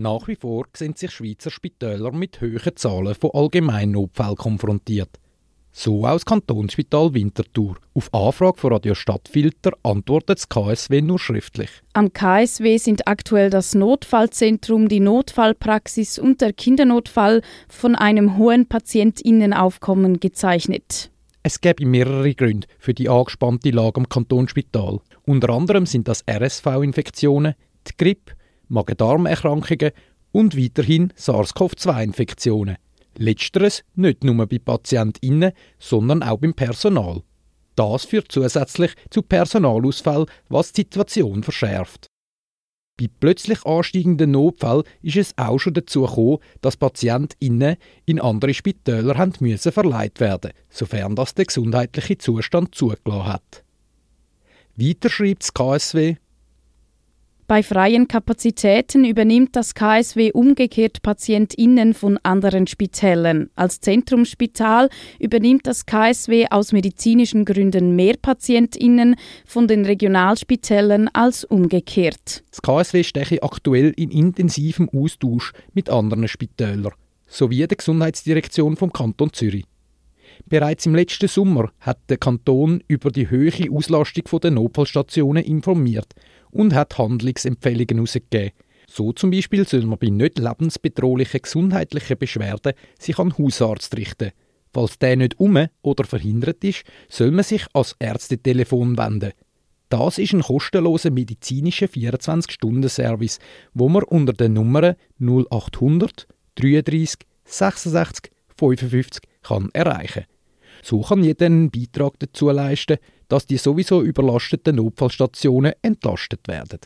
Nach wie vor sind sich Schweizer Spitäler mit hohen Zahlen von Allgemeinnotfällen konfrontiert. So aus Kantonsspital Winterthur. Auf Anfrage von Radio Stadtfilter antwortet das KSW nur schriftlich. Am KSW sind aktuell das Notfallzentrum, die Notfallpraxis und der Kindernotfall von einem hohen Patientinnenaufkommen gezeichnet. Es gäbe mehrere Gründe für die angespannte Lage am Kantonsspital. Unter anderem sind das RSV-Infektionen, die Grippe, Magen-Darm-Erkrankungen und weiterhin SARS-CoV-2-Infektionen. Letzteres nicht nur bei PatientInnen, sondern auch beim Personal. Das führt zusätzlich zu Personalausfall, was die Situation verschärft. Bei plötzlich ansteigenden Notfällen ist es auch schon dazu gekommen, dass PatientInnen in andere Spitäler müssen verleiht werden, sofern das der gesundheitliche Zustand zugelassen hat. Weiter schreibt das KSW, bei freien Kapazitäten übernimmt das KSW umgekehrt PatientInnen von anderen Spitälern. Als Zentrumsspital übernimmt das KSW aus medizinischen Gründen mehr PatientInnen von den Regionalspitälern als umgekehrt. Das KSW steche aktuell in intensivem Austausch mit anderen Spitälern sowie der Gesundheitsdirektion vom Kanton Zürich. Bereits im letzten Sommer hat der Kanton über die hohe Auslastung der Notfallstationen informiert und hat Handlungsempfehlungen herausgegeben. So zum Beispiel soll man bei nicht lebensbedrohlichen gesundheitlichen Beschwerden sich an Hausarzt richten. Falls der nicht um oder verhindert ist, soll man sich als Ärztetelefon wenden. Das ist ein kostenloser medizinischer 24-Stunden-Service, wo man unter den Nummern 0800 33 66 55 kann erreichen. So kann jeder einen Beitrag dazu leisten, dass die sowieso überlasteten Notfallstationen entlastet werden.